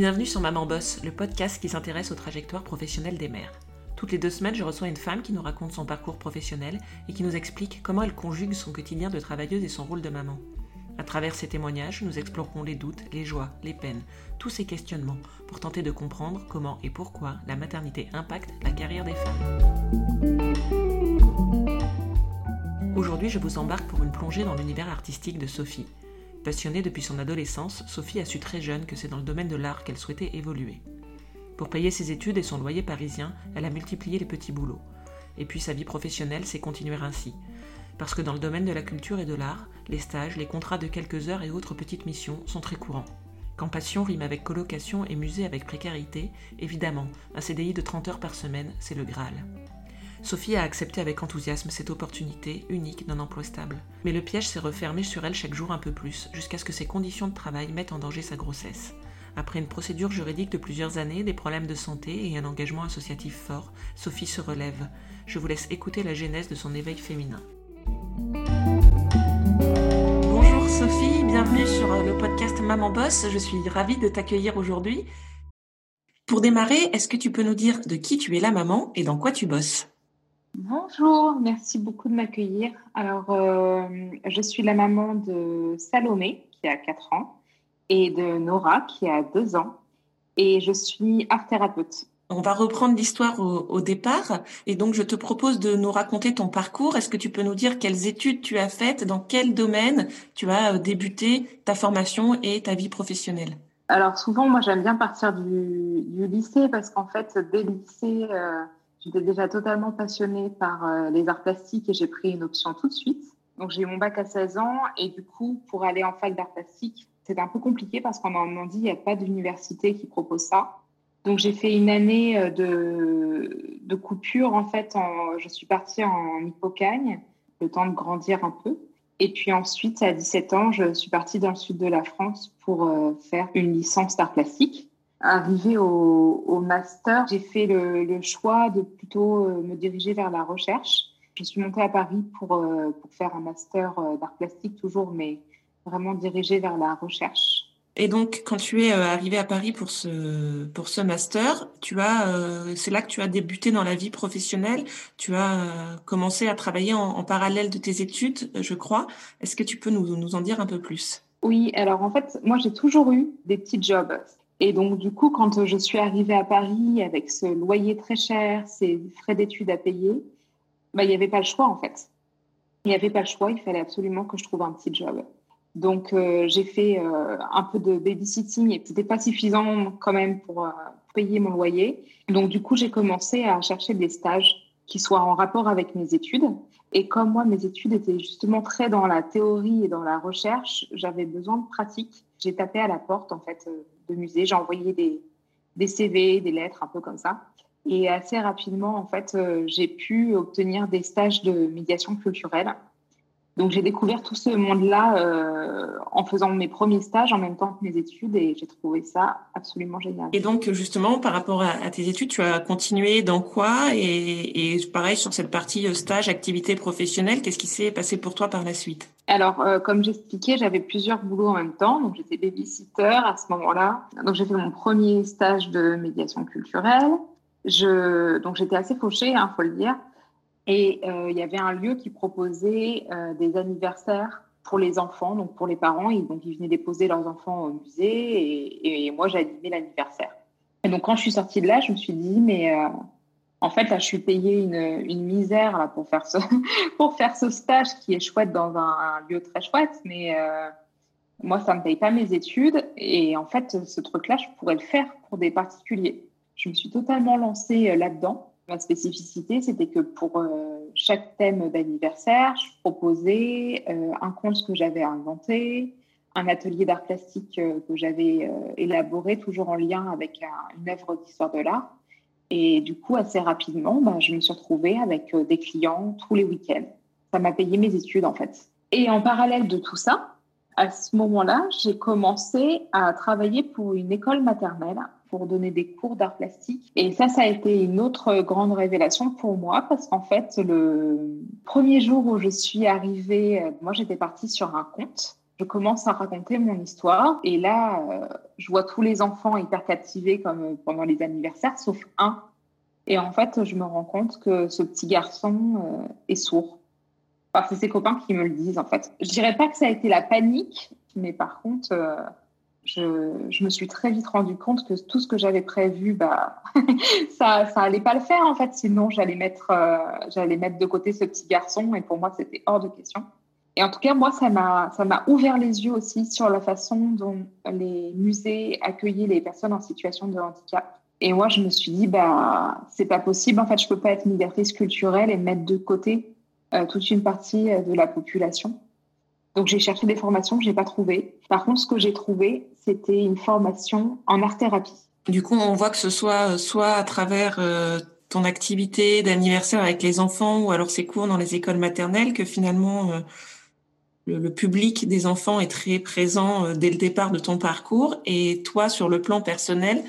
bienvenue sur Maman Boss, le podcast qui s'intéresse aux trajectoires professionnelles des mères. Toutes les deux semaines, je reçois une femme qui nous raconte son parcours professionnel et qui nous explique comment elle conjugue son quotidien de travailleuse et son rôle de maman. À travers ces témoignages, nous explorerons les doutes, les joies, les peines, tous ces questionnements pour tenter de comprendre comment et pourquoi la maternité impacte la carrière des femmes. Aujourd'hui, je vous embarque pour une plongée dans l'univers artistique de Sophie. Passionnée depuis son adolescence, Sophie a su très jeune que c'est dans le domaine de l'art qu'elle souhaitait évoluer. Pour payer ses études et son loyer parisien, elle a multiplié les petits boulots. Et puis sa vie professionnelle s'est continuée ainsi. Parce que dans le domaine de la culture et de l'art, les stages, les contrats de quelques heures et autres petites missions sont très courants. Quand passion rime avec colocation et musée avec précarité, évidemment, un CDI de 30 heures par semaine, c'est le Graal. Sophie a accepté avec enthousiasme cette opportunité unique d'un emploi stable. Mais le piège s'est refermé sur elle chaque jour un peu plus, jusqu'à ce que ses conditions de travail mettent en danger sa grossesse. Après une procédure juridique de plusieurs années, des problèmes de santé et un engagement associatif fort, Sophie se relève. Je vous laisse écouter la genèse de son éveil féminin. Bonjour Sophie, bienvenue sur le podcast Maman Boss. Je suis ravie de t'accueillir aujourd'hui. Pour démarrer, est-ce que tu peux nous dire de qui tu es la maman et dans quoi tu bosses? Bonjour, merci beaucoup de m'accueillir. Alors, euh, je suis la maman de Salomé, qui a 4 ans, et de Nora, qui a 2 ans, et je suis art thérapeute. On va reprendre l'histoire au, départ, et donc je te propose de nous raconter ton parcours. Est-ce que tu peux nous dire quelles études tu as faites, dans quel domaine tu as euh, débuté ta formation et ta vie professionnelle? Alors souvent, moi j'aime bien partir du, lycée, parce qu'en fait, dès le lycée... Euh, J'étais déjà totalement passionnée par euh, les arts plastiques et j'ai pris une option tout de suite. Donc j'ai eu mon bac à 16 ans et du coup, pour aller en fac d'art plastique, c'était un peu compliqué parce qu'en Normandie, il n'y a pas d'université qui propose ça. Donc j'ai fait une année euh, de, de coupure. En fait, je suis partie en Hippocagne, le temps de grandir un peu. Et puis ensuite, à 17 ans, je suis partie dans le sud de la France pour euh, faire une licence d'art plastique. Arrivée au, au master, j'ai fait le, le, choix de plutôt euh, me diriger vers la recherche. Je suis montée à Paris pour, euh, pour faire un master euh, d'art plastique toujours, mais vraiment dirigé vers la recherche. Et donc, quand tu es arrivée à Paris pour ce, pour ce master, tu as, c'est là que tu as débuté dans la vie professionnelle. Tu as commencé à travailler en, en, parallèle de tes études, je crois. Est-ce que tu peux nous, nous en dire un peu plus? Oui, alors en fait, moi j'ai toujours eu des petits jobs. Et donc, du coup, quand je suis arrivée à Paris avec ce loyer très cher, ces frais d'études à payer, bah, il n'y avait pas le choix, en fait. Il n'y avait pas le choix, il fallait absolument que je trouve un petit job. Donc, euh, j'ai fait euh, un peu de babysitting et c'était pas suffisant quand même pour euh, payer mon loyer. Donc, du coup, j'ai commencé à chercher des stages qui soient en rapport avec mes études. Et comme moi, mes études étaient justement très dans la théorie et dans la recherche, j'avais besoin de pratique. J'ai tapé à la porte, en fait, musée. J'ai envoyé des, des CV, des lettres, un peu comme ça. Et assez rapidement, en fait, euh, j'ai pu obtenir des stages de médiation culturelle. Donc, j'ai découvert tout ce monde-là euh, en faisant mes premiers stages en même temps que mes études et j'ai trouvé ça absolument génial. Et donc, justement, par rapport à, tes études, tu as continué dans quoi? Et, et, pareil, sur cette partie euh, stage, activité professionnelle, qu'est-ce qui s'est passé pour toi par la suite? Alors, euh, comme j'expliquais, j'avais plusieurs boulots en même temps. Donc, j'étais babysitter à ce moment-là. Donc, j'ai fait mon premier stage de médiation culturelle. Je, donc, j'étais assez fauchée, il hein, faut le dire. Et euh, il y avait un lieu qui proposait euh, des anniversaires pour les enfants, donc pour les parents. Et donc, ils venaient déposer leurs enfants au musée et, et moi, animé l'anniversaire. Et donc, quand je suis sortie de là, je me suis dit, mais en fait, là, je suis payée une, misère là, pour, faire ce, pour faire ce stage qui est chouette dans un, lieu très chouette, mais moi, ça ne me paye pas mes études. Et en fait, ce truc-là, je pourrais le faire pour des particuliers. Je me suis totalement lancée là-dedans. Ma spécificité, c'était que pour euh, chaque thème d'anniversaire, je proposais euh, un conte que j'avais inventé, un atelier d'art plastique euh, que j'avais élaboré, toujours en lien avec une œuvre d'histoire de l'art. Et du coup, assez rapidement, bah, je me suis retrouvée avec des clients tous les week-ends. Ça m'a payé mes études, en fait. Et en parallèle de tout ça, à ce moment-là, j'ai commencé à travailler pour une école maternelle pour donner des cours d'art plastique. Et ça, ça a été une autre grande révélation pour moi parce qu'en fait, le premier jour où je suis arrivée, euh, moi, j'étais partie sur un compte. Je commence à raconter mon histoire et là, euh, je vois tous les enfants hyper captivés comme pendant les anniversaires, sauf un. Et en fait, je me rends compte que ce petit garçon euh, est sourd. Enfin, c'est ses copains qui me le disent en fait. Je dirais pas que ça a été la panique, mais par contre, euh, je, je, me suis très vite rendu compte que tout ce que j'avais prévu, bah, ça, ça allait pas le faire en fait. Sinon, j'allais mettre, j'allais mettre de côté ce petit garçon et pour moi, c'était hors de question. Et en tout cas, moi, ça m'a, ouvert les yeux aussi sur la façon dont les musées accueillaient les personnes en situation de handicap. Et moi, je me suis dit, bah, c'est pas possible. En fait, je peux pas être médiatrice culturelle et mettre de côté euh, toute une partie euh, de la population. Donc, j'ai cherché des formations que j'ai pas trouvées. Par contre, ce que j'ai trouvé, c'était une formation en art-thérapie. Du coup, on voit que ce soit soit à travers euh, ton activité d'anniversaire avec les enfants ou alors ces cours dans les écoles maternelles que finalement le, public des enfants est très présent euh, dès le départ de ton parcours. Et toi, sur le plan personnel,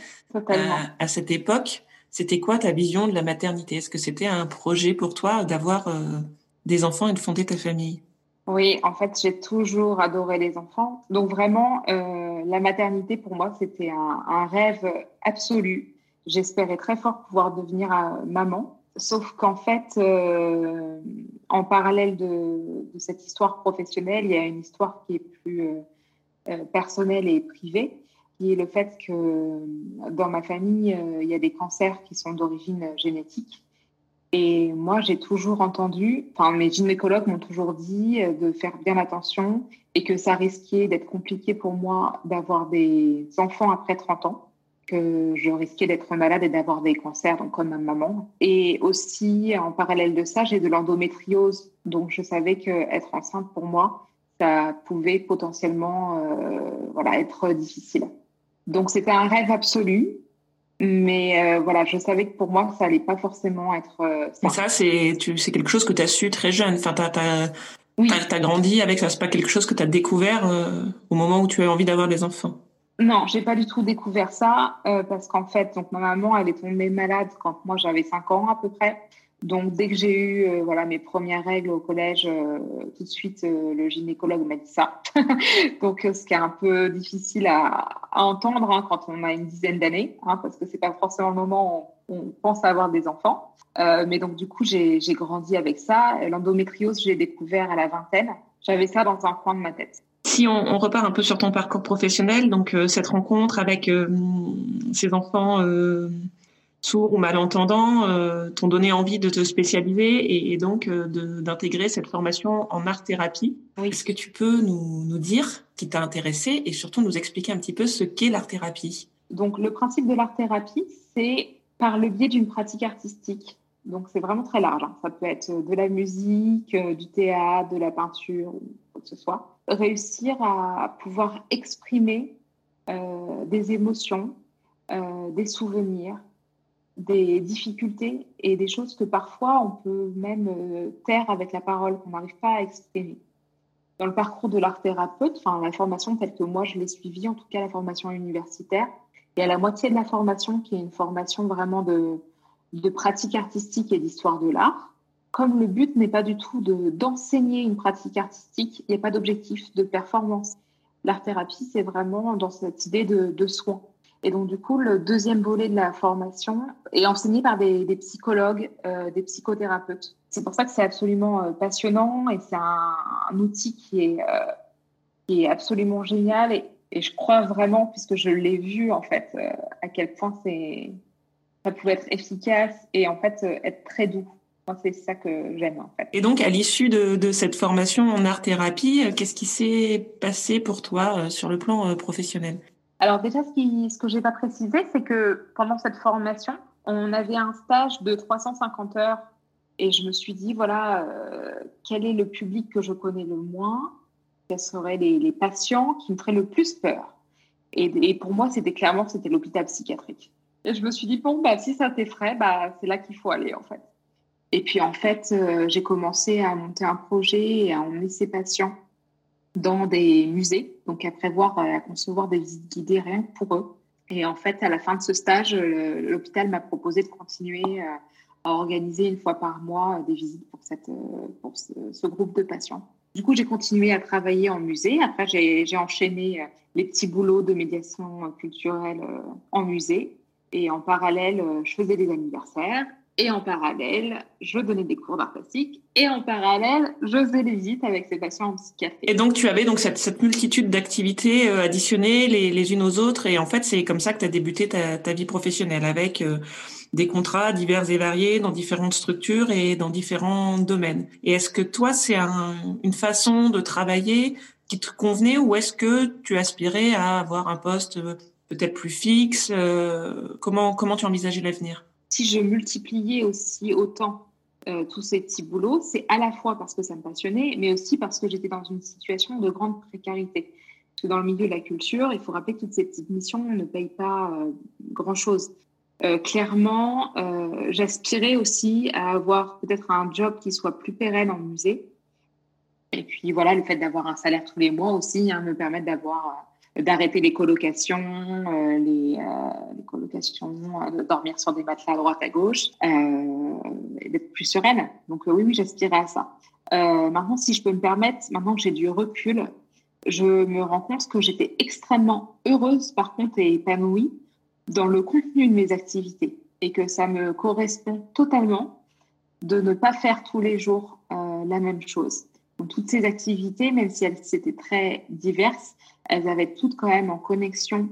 à, cette époque, c'était quoi ta vision de la maternité? Est-ce que c'était un projet pour toi d'avoir euh, des enfants et de fonder ta famille? Oui, en fait, j'ai toujours adoré les enfants. Donc vraiment, euh, la maternité, pour moi, c'était un, un, rêve absolu. J'espérais très fort pouvoir devenir maman. Sauf qu'en fait, euh, en parallèle de, cette histoire professionnelle, il y a une histoire qui est plus euh, euh personnelle et privée, qui est le fait que dans ma famille, il y a des cancers qui sont d'origine génétique. Et moi, j'ai toujours entendu, enfin, mes gynécologues m'ont toujours dit de faire bien attention et que ça risquait d'être compliqué pour moi d'avoir des enfants après 30 ans que je risquais d'être malade et d'avoir des cancers, donc comme ma maman. Et aussi, en parallèle de ça, j'ai de l'endométriose. Donc, je savais qu'être enceinte, pour moi, ça pouvait potentiellement euh, voilà, être difficile. Donc, c'était un rêve absolu. Mais euh, voilà, je savais que pour moi, ça allait pas forcément être. Euh, mais ça, c'est quelque chose que tu as su très jeune. Enfin, tu as, oui. grandi avec ça. C'est pas quelque chose que tu as découvert au moment où tu as envie d'avoir des enfants. Non, j'ai pas du tout découvert ça euh, parce qu'en fait, donc ma maman, elle est tombée malade quand moi j'avais 5 ans à peu près. Donc dès que j'ai eu euh, voilà mes premières règles au collège, euh, tout de suite le gynécologue m'a dit ça. donc ce qui est un peu difficile à, à entendre hein, quand on a une dizaine d'années, hein, parce que c'est pas forcément le moment où on pense avoir des enfants. mais donc du coup j'ai grandi avec ça. L'endométriose, j'ai découvert à la vingtaine. J'avais ça dans un coin de ma tête. Si on, on, repart un peu sur ton parcours professionnel, donc euh, cette rencontre avec euh, ces enfants euh, sourds ou malentendants t'ont donné envie de te spécialiser et, et donc d'intégrer cette formation en art-thérapie. Oui. Est-ce que tu peux nous, nous dire qui t'a intéressé et surtout nous expliquer un petit peu ce qu'est l'art-thérapie Donc le principe de l'art-thérapie, c'est par le biais d'une pratique artistique. Donc c'est vraiment très large. Hein. Ça peut être de la musique, du théâtre, de la peinture ou quoi que ce soit réussir à pouvoir exprimer euh, des émotions, euh, des souvenirs, des difficultés et des choses que parfois on peut même euh, taire avec la parole, qu'on n'arrive pas à exprimer. Dans le parcours de l'art thérapeute, enfin la formation telle que moi je l'ai suivie, en tout cas la formation universitaire, il y a la moitié de la formation qui est une formation vraiment de, de pratique artistique et d'histoire de l'art comme le but n'est pas du tout d'enseigner une pratique artistique, il n'y a pas d'objectif de performance. L'art-thérapie, c'est vraiment dans cette idée de, de, soin. Et donc, du coup, le deuxième volet de la formation est enseigné par des, psychologues, euh, des psychothérapeutes. C'est pour ça que c'est absolument euh, passionnant et c'est un, outil qui est, euh, qui est absolument génial. Et, je crois vraiment, puisque je l'ai vu, en fait, à quel point ça pouvait être efficace et en fait être très doux c'est ça que j'aime en fait. Et donc, à l'issue de, de, cette formation en art-thérapie, euh, qu'est-ce qui s'est passé pour toi euh, sur le plan euh, professionnel? Alors déjà, ce, qui, ce que j'ai pas précisé, c'est que pendant cette formation, on avait un stage de 350 heures et je me suis dit, voilà, euh, quel est le public que je connais le moins? Quels seraient les, les patients qui me feraient le plus peur? Et, et pour moi, c'était clairement, c'était l'hôpital psychiatrique. Et je me suis dit, bon, bah, si ça t'effraie, bah, c'est là qu'il faut aller en fait. Et puis en fait, euh, j'ai commencé à monter un projet et à emmener ces patients dans des musées, donc à prévoir, à concevoir des visites guidées rien que pour eux. Et en fait, à la fin de ce stage, l'hôpital m'a proposé de continuer euh, à organiser une fois par mois des visites pour, ce groupe de patients. Du coup, j'ai continué à travailler en musée. Après, j'ai enchaîné les petits boulots de médiation culturelle en musée. Et en parallèle, je faisais des anniversaires. Et en parallèle, je donnais des cours d'art plastique. Et en parallèle, je faisais des visites avec ces patients en psychiatrie. Et donc, tu avais donc cette, cette multitude d'activités euh, additionnées les, les, unes aux autres. Et en fait, c'est comme ça que tu as débuté ta, ta, vie professionnelle avec euh, des contrats divers et variés dans différentes structures et dans différents domaines. Et est-ce que toi, c'est un, une façon de travailler qui te convenait ou est-ce que tu aspirais à avoir un poste euh, peut-être plus fixe Comment, comment tu envisageais l'avenir? Si je multipliais aussi autant euh, tous ces petits boulots, c'est à la fois parce que ça me passionnait, mais aussi parce que j'étais dans une situation de grande précarité. Parce que dans le milieu de la culture, il faut rappeler que toutes ces petites missions ne payent pas euh, grand-chose. Euh, clairement, j'aspirais aussi à avoir peut-être un job qui soit plus pérenne en musée. Et puis voilà, le fait d'avoir un salaire tous les mois aussi hein, me permet d'avoir d'arrêter les colocations, euh, les, euh, colocations, euh, de dormir sur des matelas à droite à gauche, d'être plus sereine. Donc oui, oui, j'aspirais à ça. maintenant, si je peux me permettre, maintenant que j'ai du recul, je me rends compte que j'étais extrêmement heureuse, par contre, et épanouie dans le contenu de mes activités et que ça me correspond totalement de ne pas faire tous les jours la même chose. Donc, toutes ces activités, même si elles étaient très diverses, elles avaient toutes quand même en connexion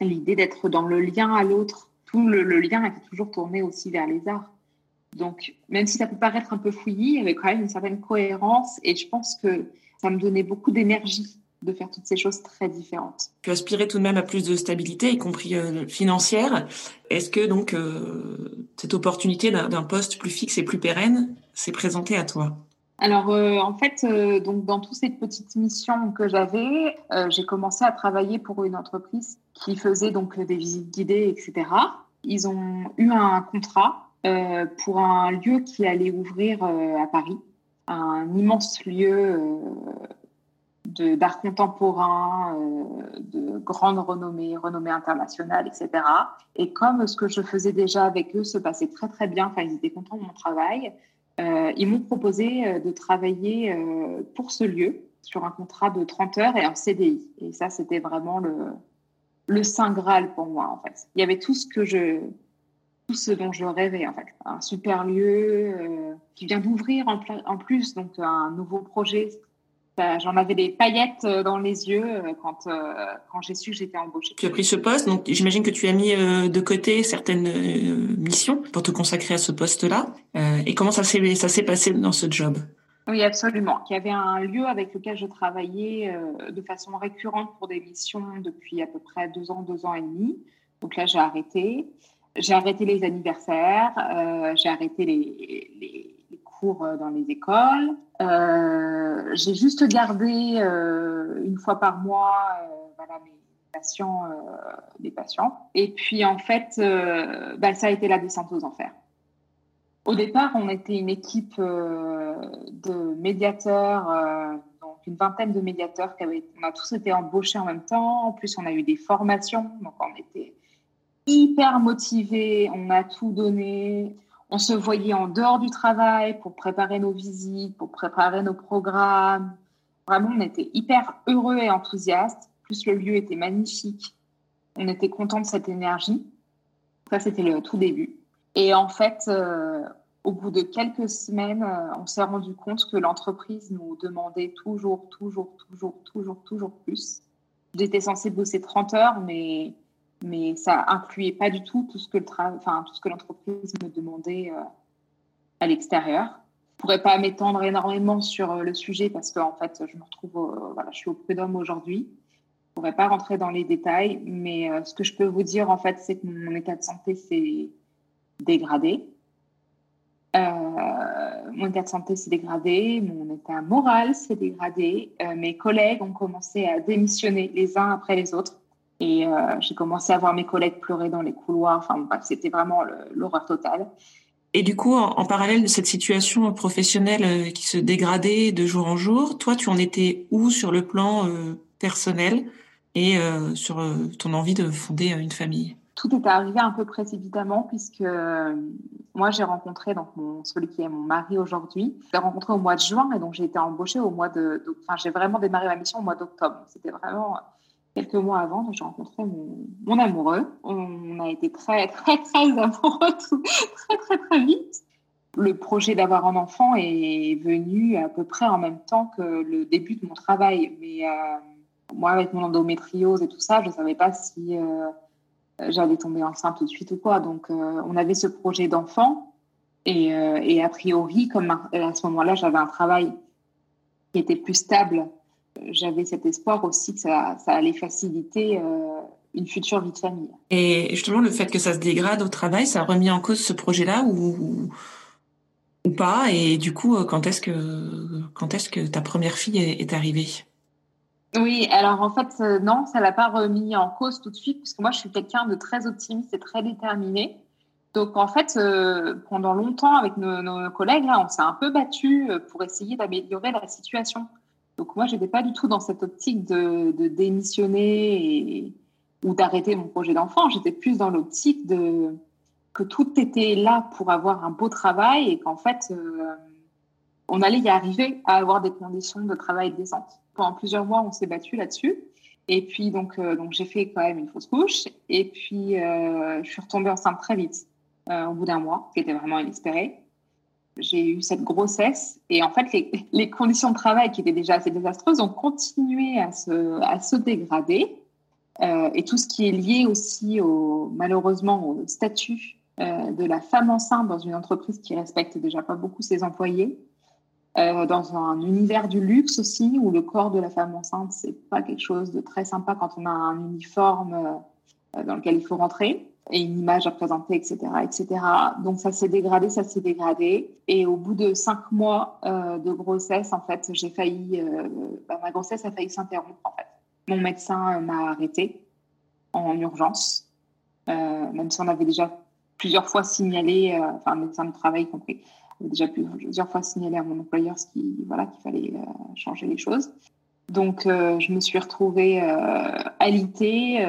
l'idée d'être dans le lien à l'autre. Tout le, lien était toujours tourné aussi vers les arts. Donc, même si ça peut paraître un peu fouillis, il y avait quand même une certaine cohérence et je pense que ça me donnait beaucoup d'énergie de faire toutes ces choses très différentes. Tu aspirais tout de même à plus de stabilité, y compris euh, financière. Est-ce que donc euh, cette opportunité d'un poste plus fixe et plus pérenne s'est présentée à toi? Alors, euh, en fait, euh, donc dans toutes ces petites missions que j'avais, euh, j'ai commencé à travailler pour une entreprise qui faisait donc des visites guidées, etc. Ils ont eu un contrat pour un lieu qui allait ouvrir à Paris, un immense lieu d'art contemporain, de grande renommée, renommée internationale, etc. Et comme ce que je faisais déjà avec eux se passait très très bien, enfin ils étaient contents de mon travail, ils m'ont proposé euh, de travailler euh, pour ce lieu sur un contrat de 30 heures et un CDI. Et ça, c'était vraiment le, le Saint Graal pour moi, en fait. Il y avait tout ce que je, tout ce dont je rêvais, en fait. Un super lieu qui vient d'ouvrir en, en, plus, donc un nouveau projet J'en avais des paillettes euh, dans les yeux euh, quand, euh, quand j'ai su que j'étais embauchée. Tu as pris ce poste, donc j'imagine que tu as mis de côté certaines missions pour te consacrer à ce poste-là. Et comment ça s'est ça s'est passé dans ce job? Oui, absolument. Il y avait un lieu avec lequel je travaillais de façon récurrente pour des missions depuis à peu près deux ans, deux ans et demi. Donc là, j'ai arrêté. J'ai arrêté les anniversaires, j'ai arrêté les, les, cours dans les écoles. Euh, j'ai juste gardé euh, une fois par mois euh, voilà, mes patients. Et puis en fait, bah, ça a été la descente aux enfers. Au départ, on était une équipe de médiateurs, une vingtaine de médiateurs on a tous été embauchés en même temps. En plus, on a eu des formations, donc on était hyper motivés, on a tout donné. On se voyait en dehors du travail pour préparer nos visites, pour préparer nos programmes. Vraiment, on était hyper heureux et enthousiastes. Plus le lieu était magnifique. On était content de cette énergie. Ça, c'était le tout début. Et en fait, euh, au bout de quelques semaines, euh, on s'est rendu compte que l'entreprise nous demandait toujours, toujours, toujours, toujours, toujours plus. J'étais censée bosser 30 heures, mais mais ça incluait pas du tout tout ce que le enfin tout ce que l'entreprise me demandait euh, à l'extérieur. Je pourrais pas m'étendre énormément sur euh, le sujet parce que en fait je me retrouve voilà je suis au prud'homme aujourd'hui. Je pourrais pas rentrer dans les détails, mais euh, ce que je peux vous dire en fait c'est que mon état de santé s'est dégradé. mon état de santé s'est dégradé, mon état moral s'est dégradé. mes collègues ont commencé à démissionner les uns après les autres et euh, j'ai commencé à voir mes collègues pleurer dans les couloirs. Enfin, bref, c'était vraiment l'horreur totale. Et du coup, en, parallèle de cette situation professionnelle euh, qui se dégradait de jour en jour, toi, tu en étais où sur le plan euh, personnel et sur ton envie de fonder une famille? Tout est arrivé un peu précipitamment puisque moi j'ai rencontré donc mon, celui qui est mon mari aujourd'hui. Je l'ai rencontré au mois de juin et donc j'ai été embauchée au mois de. Enfin, j'ai vraiment démarré ma mission au mois d'octobre. C'était vraiment quelques mois avant. J'ai rencontré mon, amoureux. On a été très très très amoureux très très très vite. Le projet d'avoir un enfant est venu à peu près en même temps que le début de mon travail, mais euh, moi avec mon endométriose et tout ça, je savais pas si euh, j'allais tomber enceinte tout de suite ou quoi. Donc, euh, on avait ce projet d'enfant. Et, et, a priori, comme à, ce moment-là, j'avais un travail qui était plus stable, j'avais cet espoir aussi que ça, ça allait faciliter une future vie de famille. Et justement, le fait que ça se dégrade au travail, ça a remis en cause ce projet-là ou, ou pas? Et du coup, quand est-ce que, quand est-ce que ta première fille est, arrivée? Oui, alors en fait, euh, non, ça l'a pas remis en cause tout de suite, parce que moi, je suis quelqu'un de très optimiste et très déterminé. Donc en fait, euh, pendant longtemps, avec nos, collègues, là, on s'est un peu battu euh, pour essayer d'améliorer la situation. Donc moi, j'étais pas du tout dans cette optique de, démissionner ou d'arrêter mon projet d'enfant. J'étais plus dans l'optique de que tout était là pour avoir un beau travail et qu'en fait, on allait y arriver à avoir des conditions de travail décentes pendant plusieurs mois, on s'est battu là-dessus. Et puis, donc, euh, j'ai fait quand même une fausse couche. Et puis, euh, je suis retombée enceinte très vite, euh, au bout d'un mois, qui était vraiment inespéré. J'ai eu cette grossesse. Et en fait, les, conditions de travail qui étaient déjà assez désastreuses ont continué à se, dégrader. et tout ce qui est lié aussi, au, malheureusement, au statut de la femme enceinte dans une entreprise qui respecte déjà pas beaucoup ses employés. Euh, dans un univers du luxe aussi, où le corps de la femme enceinte, c'est pas quelque chose de très sympa quand on a un uniforme euh, dans lequel il faut rentrer et une image à présenter, etc., etc. Donc ça s'est dégradé, ça s'est dégradé. Et au bout de cinq mois euh, de grossesse, en fait, j'ai failli, bah, ma grossesse a failli s'interrompre. En fait, mon médecin m'a arrêté en urgence, même si on avait déjà plusieurs fois signalé, enfin médecin de travail compris, j'ai déjà plusieurs fois signalé à mon employeur ce qui, voilà, qu'il fallait euh, changer les choses. Donc, euh, je me suis retrouvée euh, alitée,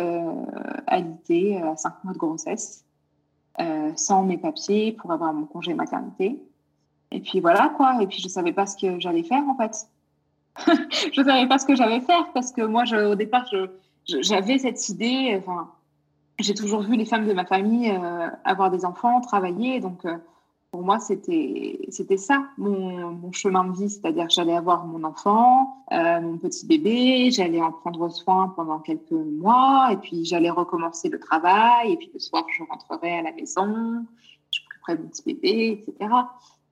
alitée à cinq mois de grossesse, sans mes papiers pour avoir mon congé maternité. Et puis voilà quoi. Et puis je savais pas ce que j'allais faire en fait. je savais pas ce que j'allais faire parce que moi, au départ, j'avais cette idée. Enfin, j'ai toujours vu les femmes de ma famille avoir des enfants, travailler, donc pour moi, c'était ça mon, chemin de vie, c'est-à-dire que j'allais avoir mon enfant, euh, mon petit bébé, j'allais en prendre soin pendant quelques mois, et puis j'allais recommencer le travail, et puis le soir je rentrerai à la maison, je m'occuperai de mon petit bébé, etc.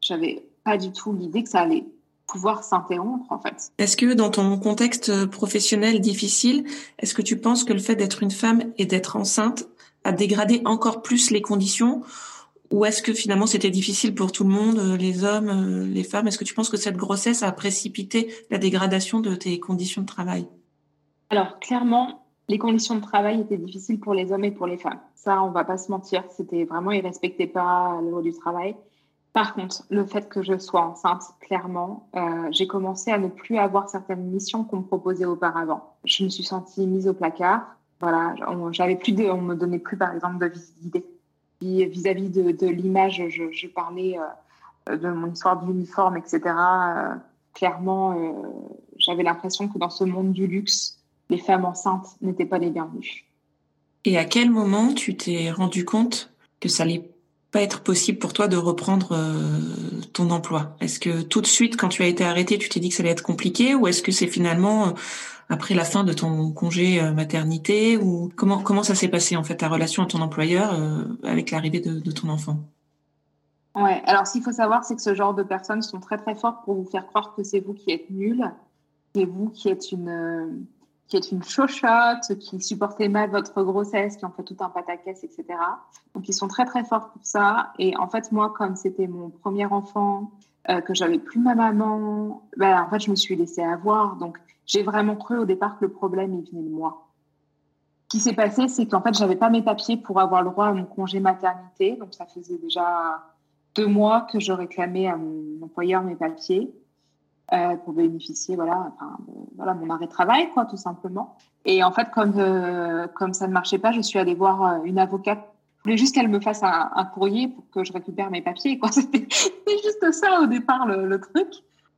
J'avais pas du tout l'idée que ça allait pouvoir s'interrompre en fait. Est-ce que dans ton contexte professionnel difficile, est-ce que tu penses que le fait d'être une femme et d'être enceinte a dégradé encore plus les conditions ou est-ce que finalement c'était difficile pour tout le monde, euh, les hommes, euh, les femmes? Est-ce que tu penses que cette grossesse a précipité la dégradation de tes conditions de travail? Alors clairement, les conditions de travail étaient difficiles pour les hommes et pour les femmes. Ça, on va pas se mentir, c'était vraiment ils respectaient pas le du travail. Par contre, le fait que je sois enceinte, clairement, euh, j'ai commencé à ne plus avoir certaines missions qu'on me proposait auparavant. Je me suis sentie mise au placard. Voilà, j'avais plus on me donnait plus par exemple de visibilité vis-à-vis de, l'image, je, parlais euh, de mon histoire de l'uniforme, etc. Euh, clairement, euh, j'avais l'impression que dans ce monde du luxe, les femmes enceintes n'étaient pas les bienvenues. Et à quel moment tu t'es rendu compte que ça allait pas être possible pour toi de reprendre ton emploi. Est-ce que tout de suite, quand tu as été arrêtée, tu t'es dit que ça allait être compliqué, ou est-ce que c'est finalement après la fin de ton congé euh, maternité ou comment comment ça s'est passé en fait ta relation à ton employeur euh, avec l'arrivée de, ton enfant? Ouais, alors qu'il faut savoir, c'est que ce genre de personnes sont très très fortes pour vous faire croire que c'est vous qui êtes nul, c'est vous qui êtes une qui êtes une chochotte, qui supportez mal votre grossesse, qui en fait tout un pataquès, etc. Donc ils sont très très forts pour ça. Et en fait moi, comme c'était mon premier enfant, euh, que j'avais plus ma maman, ben, en fait je me suis laissée avoir. Donc j'ai vraiment cru au départ que le problème, il venait de moi. Ce qui s'est passé, c'est qu'en fait, j'avais pas mes papiers pour avoir le droit à mon congé maternité. Donc, ça faisait déjà deux mois que je réclamais à mon employeur mes papiers. Pour bénéficier voilà, enfin, voilà, mon arrêt de travail, quoi, tout simplement. Et en fait, comme, comme ça ne marchait pas, je suis allée voir une avocate. Je voulais juste qu'elle me fasse un, courrier pour que je récupère mes papiers. C'était juste ça au départ, le, truc.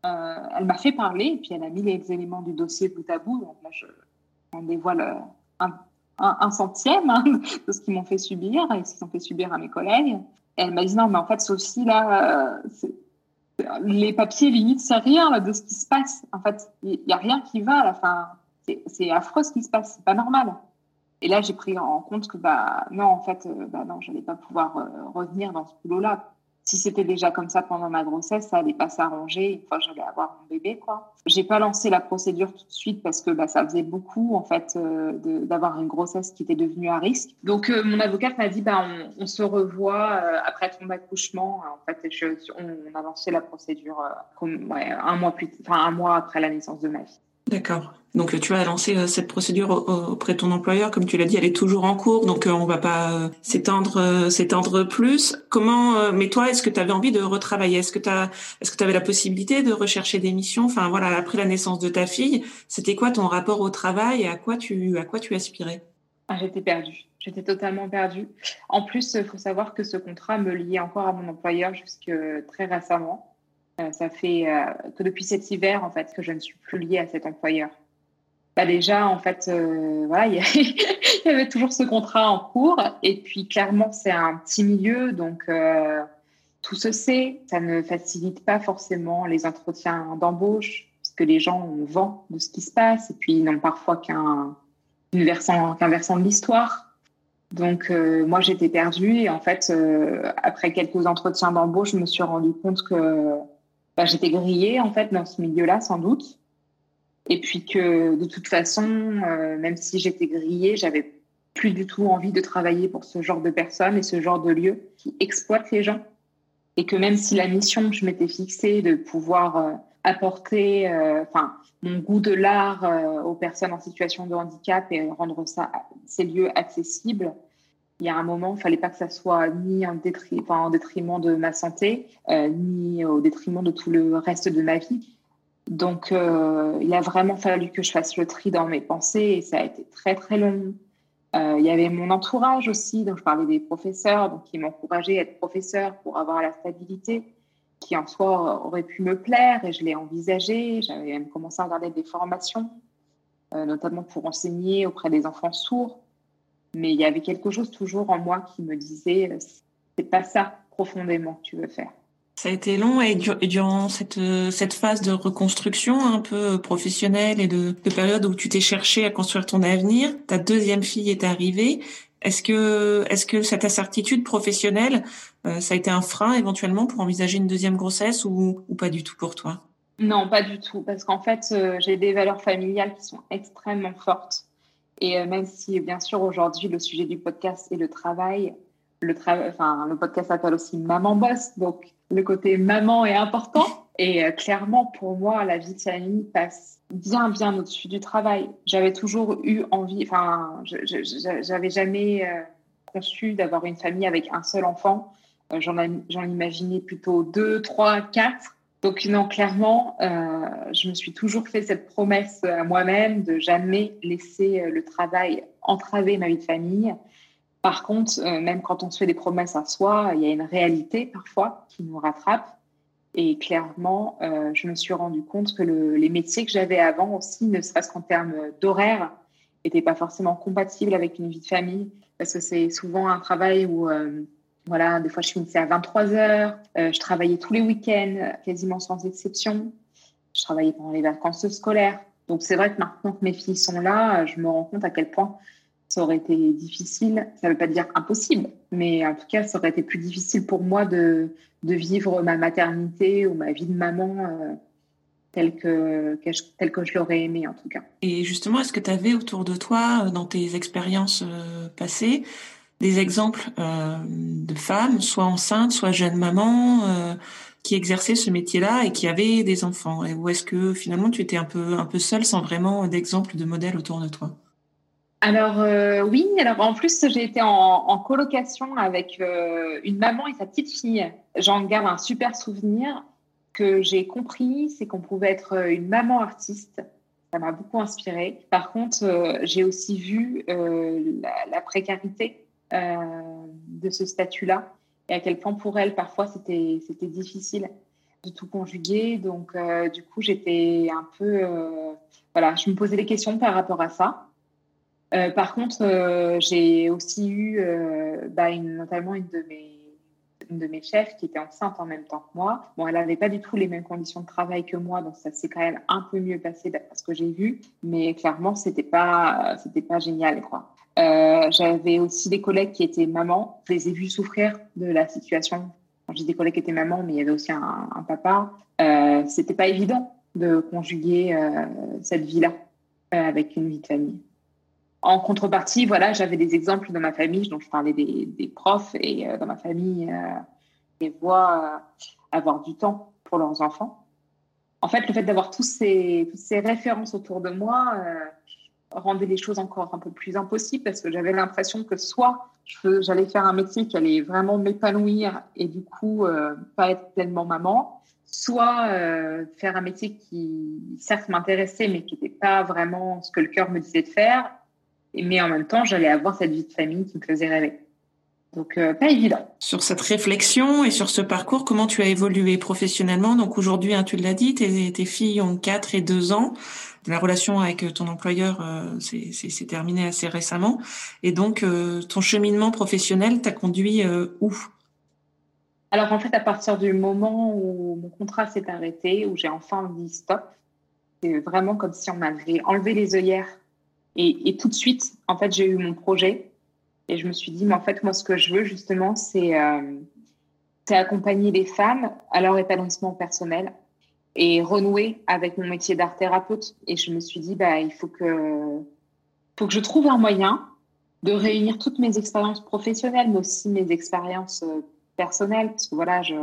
elle m'a fait parler et puis elle a mis les éléments du dossier bout à bout. Donc là, je, on dévoile un, un, centième hein, de ce qu'ils m'ont fait subir et ce qu'ils ont fait subir à mes collègues. Et elle m'a dit non, mais en fait, Sophie, là, euh, les papiers, limite, c'est rien de ce qui se passe. En fait, il n'y a rien qui va à la fin. C'est affreux ce qui se passe, c'est pas normal. Et là, j'ai pris en compte que, bah, non, en fait, euh, bah, non, je n'allais pas pouvoir euh, revenir dans ce boulot-là si c'était déjà comme ça pendant ma grossesse, ça allait pas s'arranger une fois que j'allais avoir mon bébé, quoi. J'ai pas lancé la procédure tout de suite parce que bah, ça faisait beaucoup, en fait, euh, d'avoir une grossesse qui était devenue à risque. Donc, euh, mon avocate m'a dit, bah, on, se revoit euh, après ton accouchement. En fait, on, a lancé la procédure comme, un mois plus, un mois après la naissance de ma fille. D'accord. Donc tu as lancé euh, cette procédure auprès de ton employeur, comme tu l'as dit, elle est toujours en cours, donc euh, on va pas euh, s'étendre s'étendre plus. Comment mais toi, est-ce que tu avais envie de retravailler? Est-ce que tu est-ce que tu avais la possibilité de rechercher des missions? Enfin voilà, après la naissance de ta fille, c'était quoi ton rapport au travail? Et à quoi tu à quoi tu aspirais? Ah, j'étais perdue. J'étais totalement perdue. En plus, il faut savoir que ce contrat me liait encore à mon employeur jusque très récemment. Ça fait que depuis cet hiver, en fait, que je ne suis plus liée à cet employeur. Bah, déjà, en fait, euh, voilà, il y, avait toujours ce contrat en cours. Et puis, clairement, c'est un petit milieu, donc euh, tout se sait. Ça ne facilite pas forcément les entretiens d'embauche, puisque les gens ont vent de ce qui se passe, et puis ils n'ont parfois qu'un versant, qu'un versant de l'histoire. Donc, euh, moi, j'étais perdue. Et en fait, après quelques entretiens d'embauche, je me suis rendu compte que bah, j'étais grillée, en fait, dans ce milieu-là, sans doute. Et puis que de toute façon, euh, même si j'étais grillée, j'avais plus du tout envie de travailler pour ce genre de personnes et ce genre de lieux qui exploitent les gens. Et que même si la mission que je m'étais fixée de pouvoir euh, apporter euh, mon goût de l'art aux personnes en situation de handicap et rendre ça, ces lieux accessibles, il y a un moment, il ne fallait pas que ça soit ni en, en détriment de ma santé, ni au détriment de tout le reste de ma vie. Donc, euh, il a vraiment fallu que je fasse le tri dans mes pensées et ça a été très, très long. Euh, il y avait mon entourage aussi, donc je parlais des professeurs, donc qui m'encourageaient à être professeur pour avoir la stabilité, qui en soi aurait pu me plaire et je l'ai envisagé. J'avais même commencé à regarder des formations, euh, notamment pour enseigner auprès des enfants sourds. Mais il y avait quelque chose toujours en moi qui me disait, c'est pas ça profondément que tu veux faire. Ça a été long et, durant cette, cette phase de reconstruction un peu professionnelle et de, de période où tu t'es cherché à construire ton avenir, ta deuxième fille est arrivée. Est-ce que, est-ce que cette incertitude professionnelle, euh, ça a été un frein éventuellement pour envisager une deuxième grossesse ou, ou pas du tout pour toi? Non, pas du tout, parce qu'en fait, euh, j'ai des valeurs familiales qui sont extrêmement fortes. Et euh, même si, bien sûr, aujourd'hui, le sujet du podcast est le travail, le, travail, enfin, le podcast s'appelle aussi Maman Boss, donc le côté maman est important. Et euh, clairement, pour moi, la vie de famille passe bien, bien au-dessus du travail. J'avais toujours eu envie, enfin, j'avais jamais euh, conçu d'avoir une famille avec un seul enfant. Euh, j'en imaginais plutôt deux, trois, quatre. Donc non, clairement, je me suis toujours fait cette promesse à moi-même de jamais laisser le travail entraver ma vie de famille par contre, euh, même quand on se fait des promesses à soi, il y a une réalité parfois qui nous rattrape. Et clairement, euh, je me suis rendu compte que les métiers que j'avais avant aussi, ne serait-ce qu'en termes d'horaire, n'étaient pas forcément compatibles avec une vie de famille. Parce que c'est souvent un travail où, euh, voilà, des fois je finissais à 23 heures, je travaillais tous les week-ends, quasiment sans exception. Je travaillais pendant les vacances scolaires. Donc c'est vrai que maintenant que mes filles sont là, je me rends compte à quel point ça aurait été difficile. Ça ne veut pas dire impossible, mais en tout cas, ça aurait été plus difficile pour moi de, de vivre ma maternité ou ma vie de maman euh, telle, que, telle que je l'aurais aimé, en tout cas. Et justement, est-ce que tu avais autour de toi, euh, dans tes expériences euh, passées, des exemples de femmes, soit enceintes, soit jeunes mamans, qui exerçaient ce métier-là et qui avaient des enfants Ou est-ce que finalement tu étais un peu, un peu seule sans vraiment d'exemple de modèle autour de toi? Alors euh, oui, alors en plus j'ai été en, colocation avec euh, une maman et sa petite fille. J'en garde un super souvenir que j'ai compris, c'est qu'on pouvait être une maman artiste. Ça m'a beaucoup inspirée. Par contre, j'ai aussi vu la, précarité de ce statut-là et à quel point pour elle, parfois, c'était difficile de tout conjuguer. Donc, du coup, j'étais un peu. voilà, je me posais des questions par rapport à ça. Euh, par contre, euh, j'ai aussi eu euh, bah, notamment une de, mes, de mes chefs qui était enceinte en même temps que moi. Bon, elle n'avait pas du tout les mêmes conditions de travail que moi, donc ça s'est quand même un peu mieux passé d'après ce que j'ai vu. Mais clairement, c'était pas, c'était pas génial, quoi. J'avais aussi des collègues qui étaient mamans. Je les ai vus souffrir de la situation. J'ai des collègues qui étaient mamans, mais il y avait aussi un, papa. c'était pas évident de conjuguer cette vie-là avec une vie de famille. En contrepartie, voilà, j'avais des exemples dans ma famille, dont je parlais des, profs, et euh, dans ma famille, euh, les euh, avoir du temps pour leurs enfants. En fait, le fait d'avoir tous toutes ces références autour de moi rendait les choses encore un peu plus impossibles parce que j'avais l'impression que soit j'allais faire un métier qui allait vraiment m'épanouir et du coup pas être pleinement maman, soit faire un métier qui certes m'intéressait mais qui n'était pas vraiment ce que le cœur me disait de faire mais en même temps, j'allais avoir cette vie de famille qui me faisait rêver. Donc, euh, pas évident. Sur cette réflexion et sur ce parcours, comment tu as évolué professionnellement? Donc aujourd'hui, hein, tu l'as dit, tes, tes, filles ont 4 et 2 ans. La relation avec ton employeur euh, c'est terminé assez récemment. Et donc, euh, ton cheminement professionnel t'a conduit euh, où? Alors en fait, à partir du moment où mon contrat s'est arrêté, où j'ai enfin dit stop, c'est vraiment comme si on m'avait enlevé les œillères. Et, tout de suite, en fait, j'ai eu mon projet. Et je me suis dit, mais en fait, moi, ce que je veux justement, c'est euh, accompagner les femmes à leur épanouissement personnel et renouer avec mon métier d'art thérapeute. Et je me suis dit, bah, il faut que, faut que je trouve un moyen de réunir toutes mes expériences professionnelles, mais aussi mes expériences euh, personnelles, parce que voilà, je,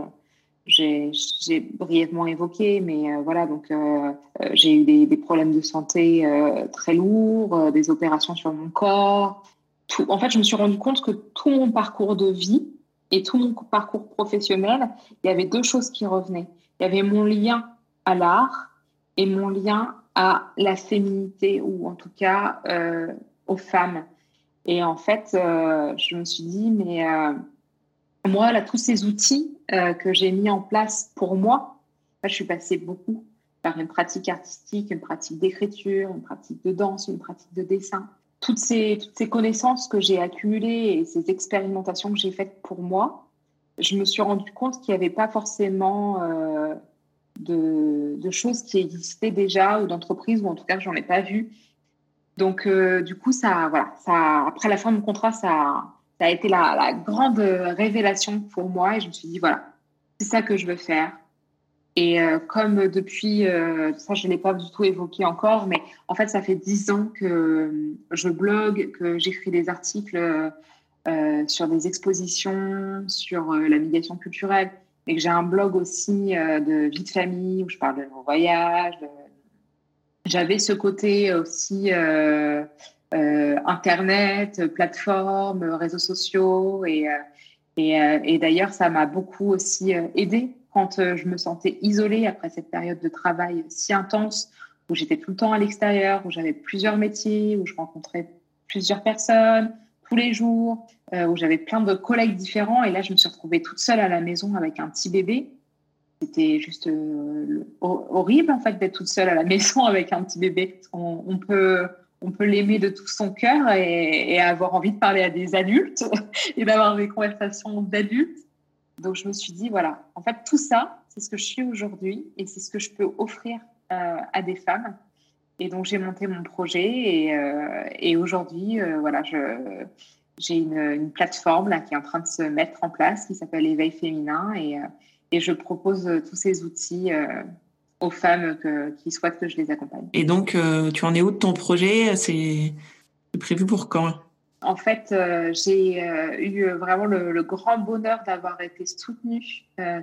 j'ai brièvement évoqué, mais euh, voilà, donc euh, j'ai eu des, des, problèmes de santé très lourds, des opérations sur mon corps. Tout, en fait, je me suis rendu compte que tout mon parcours de vie et tout mon parcours professionnel, il y avait deux choses qui revenaient. Il y avait mon lien à l'art et mon lien à la féminité, ou en tout cas aux femmes. Et en fait, je me suis dit, mais moi, là, tous ces outils euh, que j'ai mis en place pour moi, je suis passée beaucoup par une pratique artistique, une pratique d'écriture, une pratique de danse, une pratique de dessin. Toutes ces, toutes ces connaissances que j'ai accumulées et ces expérimentations que j'ai faites pour moi, je me suis rendu compte qu'il n'y avait pas forcément euh, de, choses qui existaient déjà ou d'entreprises, ou en tout cas, j'en ai pas vu. Donc, euh, du coup, ça, voilà, ça, après la fin de mon contrat, ça, a été la, grande révélation pour moi et je me suis dit, voilà, c'est ça que je veux faire. Et euh, comme depuis, euh, ça je ne l'ai pas du tout évoqué encore, mais en fait ça fait dix ans que je blogue, que j'écris des articles sur des expositions, sur la médiation culturelle, et que j'ai un blog aussi de vie de famille où je parle de mon voyage. J'avais ce côté aussi euh, Internet, plateformes, réseaux sociaux. Et, euh, et, euh, et d'ailleurs, ça m'a beaucoup aussi aidé quand je me sentais isolée après cette période de travail si intense, où j'étais tout le temps à l'extérieur, où j'avais plusieurs métiers, où je rencontrais plusieurs personnes tous les jours, où j'avais plein de collègues différents. Et là, je me suis retrouvée toute seule à la maison avec un petit bébé. C'était juste horrible, en fait, d'être toute seule à la maison avec un petit bébé. On, on peut, on peut l'aimer de tout son cœur et, avoir envie de parler à des adultes et d'avoir des conversations d'adultes. Donc je me suis dit, voilà, en fait, tout ça, c'est ce que je suis aujourd'hui et c'est ce que je peux offrir euh, à des femmes. Et donc j'ai monté mon projet et, euh, aujourd'hui, euh, voilà, j'ai une, plateforme là, qui est en train de se mettre en place qui s'appelle Éveil féminin et, et je propose tous ces outils aux femmes qui souhaitent que je les accompagne. Et donc, euh, tu en es où de ton projet? C'est prévu pour quand? En fait, euh, j'ai euh, eu vraiment le, grand bonheur d'avoir été soutenue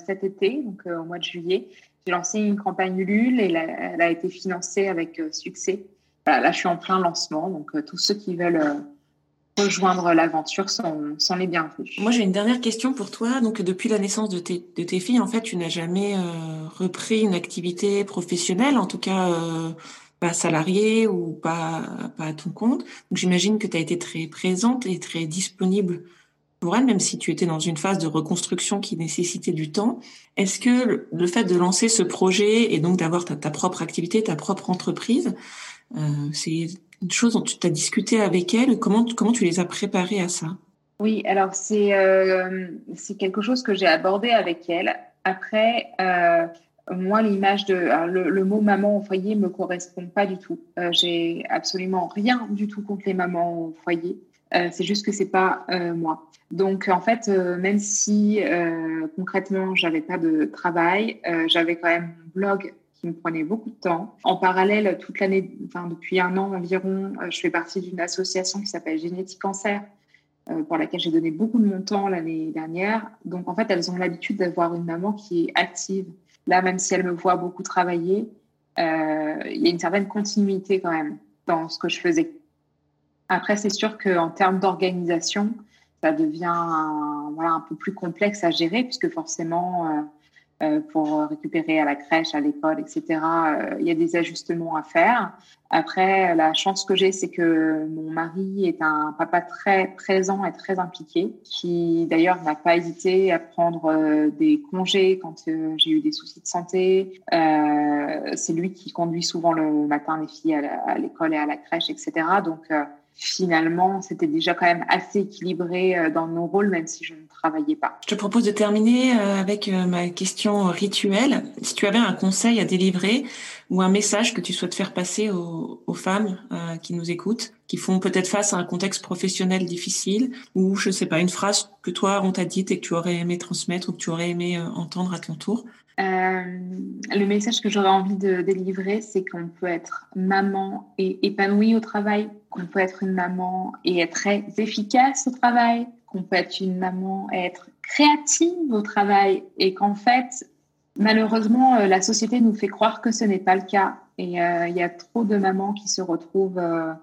cet été, donc au mois de juillet. J'ai lancé une campagne Ulule et elle a été financée avec succès. là, je suis en plein lancement, donc tous ceux qui veulent rejoindre l'aventure sans, les bienvenus. Moi, j'ai une dernière question pour toi. Donc, depuis la naissance de tes, filles, en fait, tu n'as jamais euh, repris une activité professionnelle, en tout cas euh, pas salariée ou pas à ton compte. Donc, j'imagine que tu as été très présente et très disponible pour elle, même si tu étais dans une phase de reconstruction qui nécessitait du temps. Est-ce que le, fait de lancer ce projet et donc d'avoir ta, propre activité, ta propre entreprise, euh, c'est une chose dont tu as discuté avec elle Comment, comment tu les as préparées à ça? Oui, alors c'est euh, quelque chose que j'ai abordé avec elle. Après, euh, moi, l'image de le, le, mot maman au foyer me correspond pas du tout. Euh, j'ai absolument rien du tout contre les mamans au foyer. Euh, c'est juste que c'est pas euh, moi. Donc en fait, euh, même si concrètement j'avais pas de travail, j'avais quand même mon blog qui me prenait beaucoup de temps. En parallèle, toute l'année, enfin depuis un an environ, je fais partie d'une association qui s'appelle Génétique Cancer, pour laquelle j'ai donné beaucoup de mon temps l'année dernière. Donc en fait, elles ont l'habitude d'avoir une maman qui est active. Là, même si elle me voit beaucoup travailler, il y a une certaine continuité quand même dans ce que je faisais. Après, c'est sûr qu'en termes d'organisation, ça devient un, voilà, un peu plus complexe à gérer, puisque forcément, euh, euh, pour récupérer à la crèche, à l'école, etc., euh, il y a des ajustements à faire. Après, la chance que j'ai, c'est que mon mari est un papa très présent et très impliqué, qui d'ailleurs n'a pas hésité à prendre des congés quand j'ai eu des soucis de santé. c'est lui qui conduit souvent le matin les filles à l'école et à la crèche, etc. Donc, finalement, c'était déjà quand même assez équilibré euh, dans nos rôles, même si je ne travaillais pas. Je te propose de terminer euh, avec euh, ma question rituelle. Si tu avais un conseil à délivrer ou un message que tu souhaites faire passer aux, femmes qui nous écoutent, qui font peut-être face à un contexte professionnel difficile, ou je ne sais pas, une phrase que toi on t'a dite et que tu aurais aimé transmettre ou que tu aurais aimé entendre à ton tour, le message que j'aurais envie de délivrer, c'est qu'on peut être maman et épanouie au travail, qu'on peut être une maman et être très efficace au travail, qu'on peut être une maman et être créative au travail et qu'en fait, malheureusement, euh, la société nous fait croire que ce n'est pas le cas. Et euh, il y a trop de mamans qui se retrouvent euh,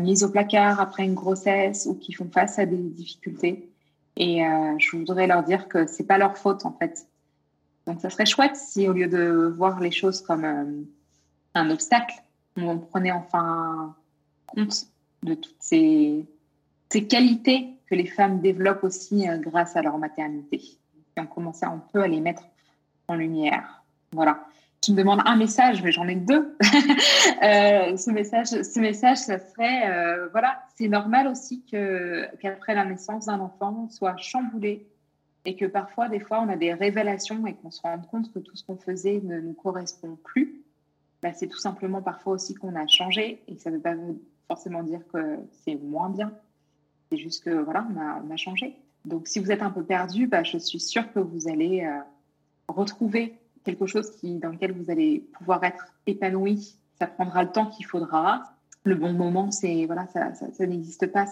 mises au placard après une grossesse ou qui font face à des difficultés. Et je voudrais leur dire que c'est pas leur faute en fait donc, ça serait chouette si, au lieu de voir les choses comme euh, un obstacle, on prenait enfin compte de toutes ces, ces qualités que les femmes développent aussi euh, grâce à leur maternité. Et on commençait un peu à les mettre en lumière. Voilà. Tu me demandes un message, mais j'en ai deux. euh, ce message, ce message, ça serait, voilà, c'est normal aussi que qu'après la naissance d'un enfant, on soit chamboulé et que parfois, des fois, on a des révélations et qu'on se rend compte que tout ce qu'on faisait ne nous correspond plus, bah, c'est tout simplement parfois aussi qu'on a changé et ça ne veut pas forcément dire que c'est moins bien. C'est juste que voilà, on a, changé. Donc, si vous êtes un peu perdu, bah, je suis sûre que vous allez euh, retrouver quelque chose dans lequel vous allez pouvoir être épanoui. Ça prendra le temps qu'il faudra. Le bon moment, c'est voilà, ça, ça, n'existe pas.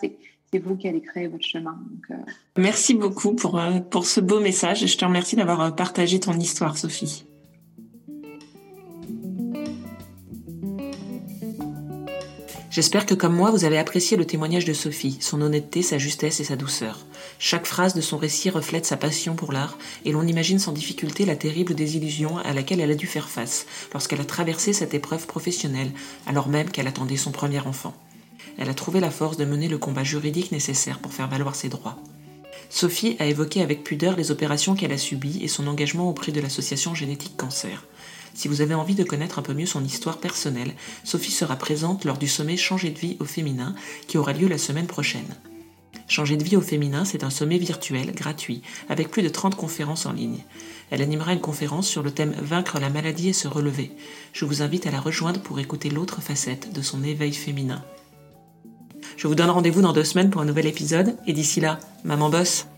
C'est vous qui allez créer votre chemin. Euh, Merci beaucoup pour, euh, pour ce beau message et je te remercie d'avoir euh, partagé ton histoire, Sophie. J'espère que comme moi, vous avez apprécié le témoignage de Sophie, son honnêteté, sa justesse et sa douceur. Chaque phrase de son récit reflète sa passion pour l'art, et l'on imagine sans difficulté la terrible désillusion à laquelle elle a dû faire face lorsqu'elle a traversé cette épreuve professionnelle, alors même qu'elle attendait son premier enfant elle a trouvé la force de mener le combat juridique nécessaire pour faire valoir ses droits. Sophie a évoqué avec pudeur les opérations qu'elle a subies et son engagement auprès de l'association Génétique Cancer. Si vous avez envie de connaître un peu mieux son histoire personnelle, Sophie sera présente lors du sommet Changer de vie au féminin qui aura lieu la semaine prochaine. Changer de vie au féminin, c'est un sommet virtuel, gratuit, avec plus de 30 conférences en ligne. Elle animera une conférence sur le thème Vaincre la maladie et se relever. Je vous invite à la rejoindre pour écouter l'autre facette de son éveil féminin. Je vous donne rendez-vous dans deux semaines pour un nouvel épisode. Et d'ici là, maman bosse.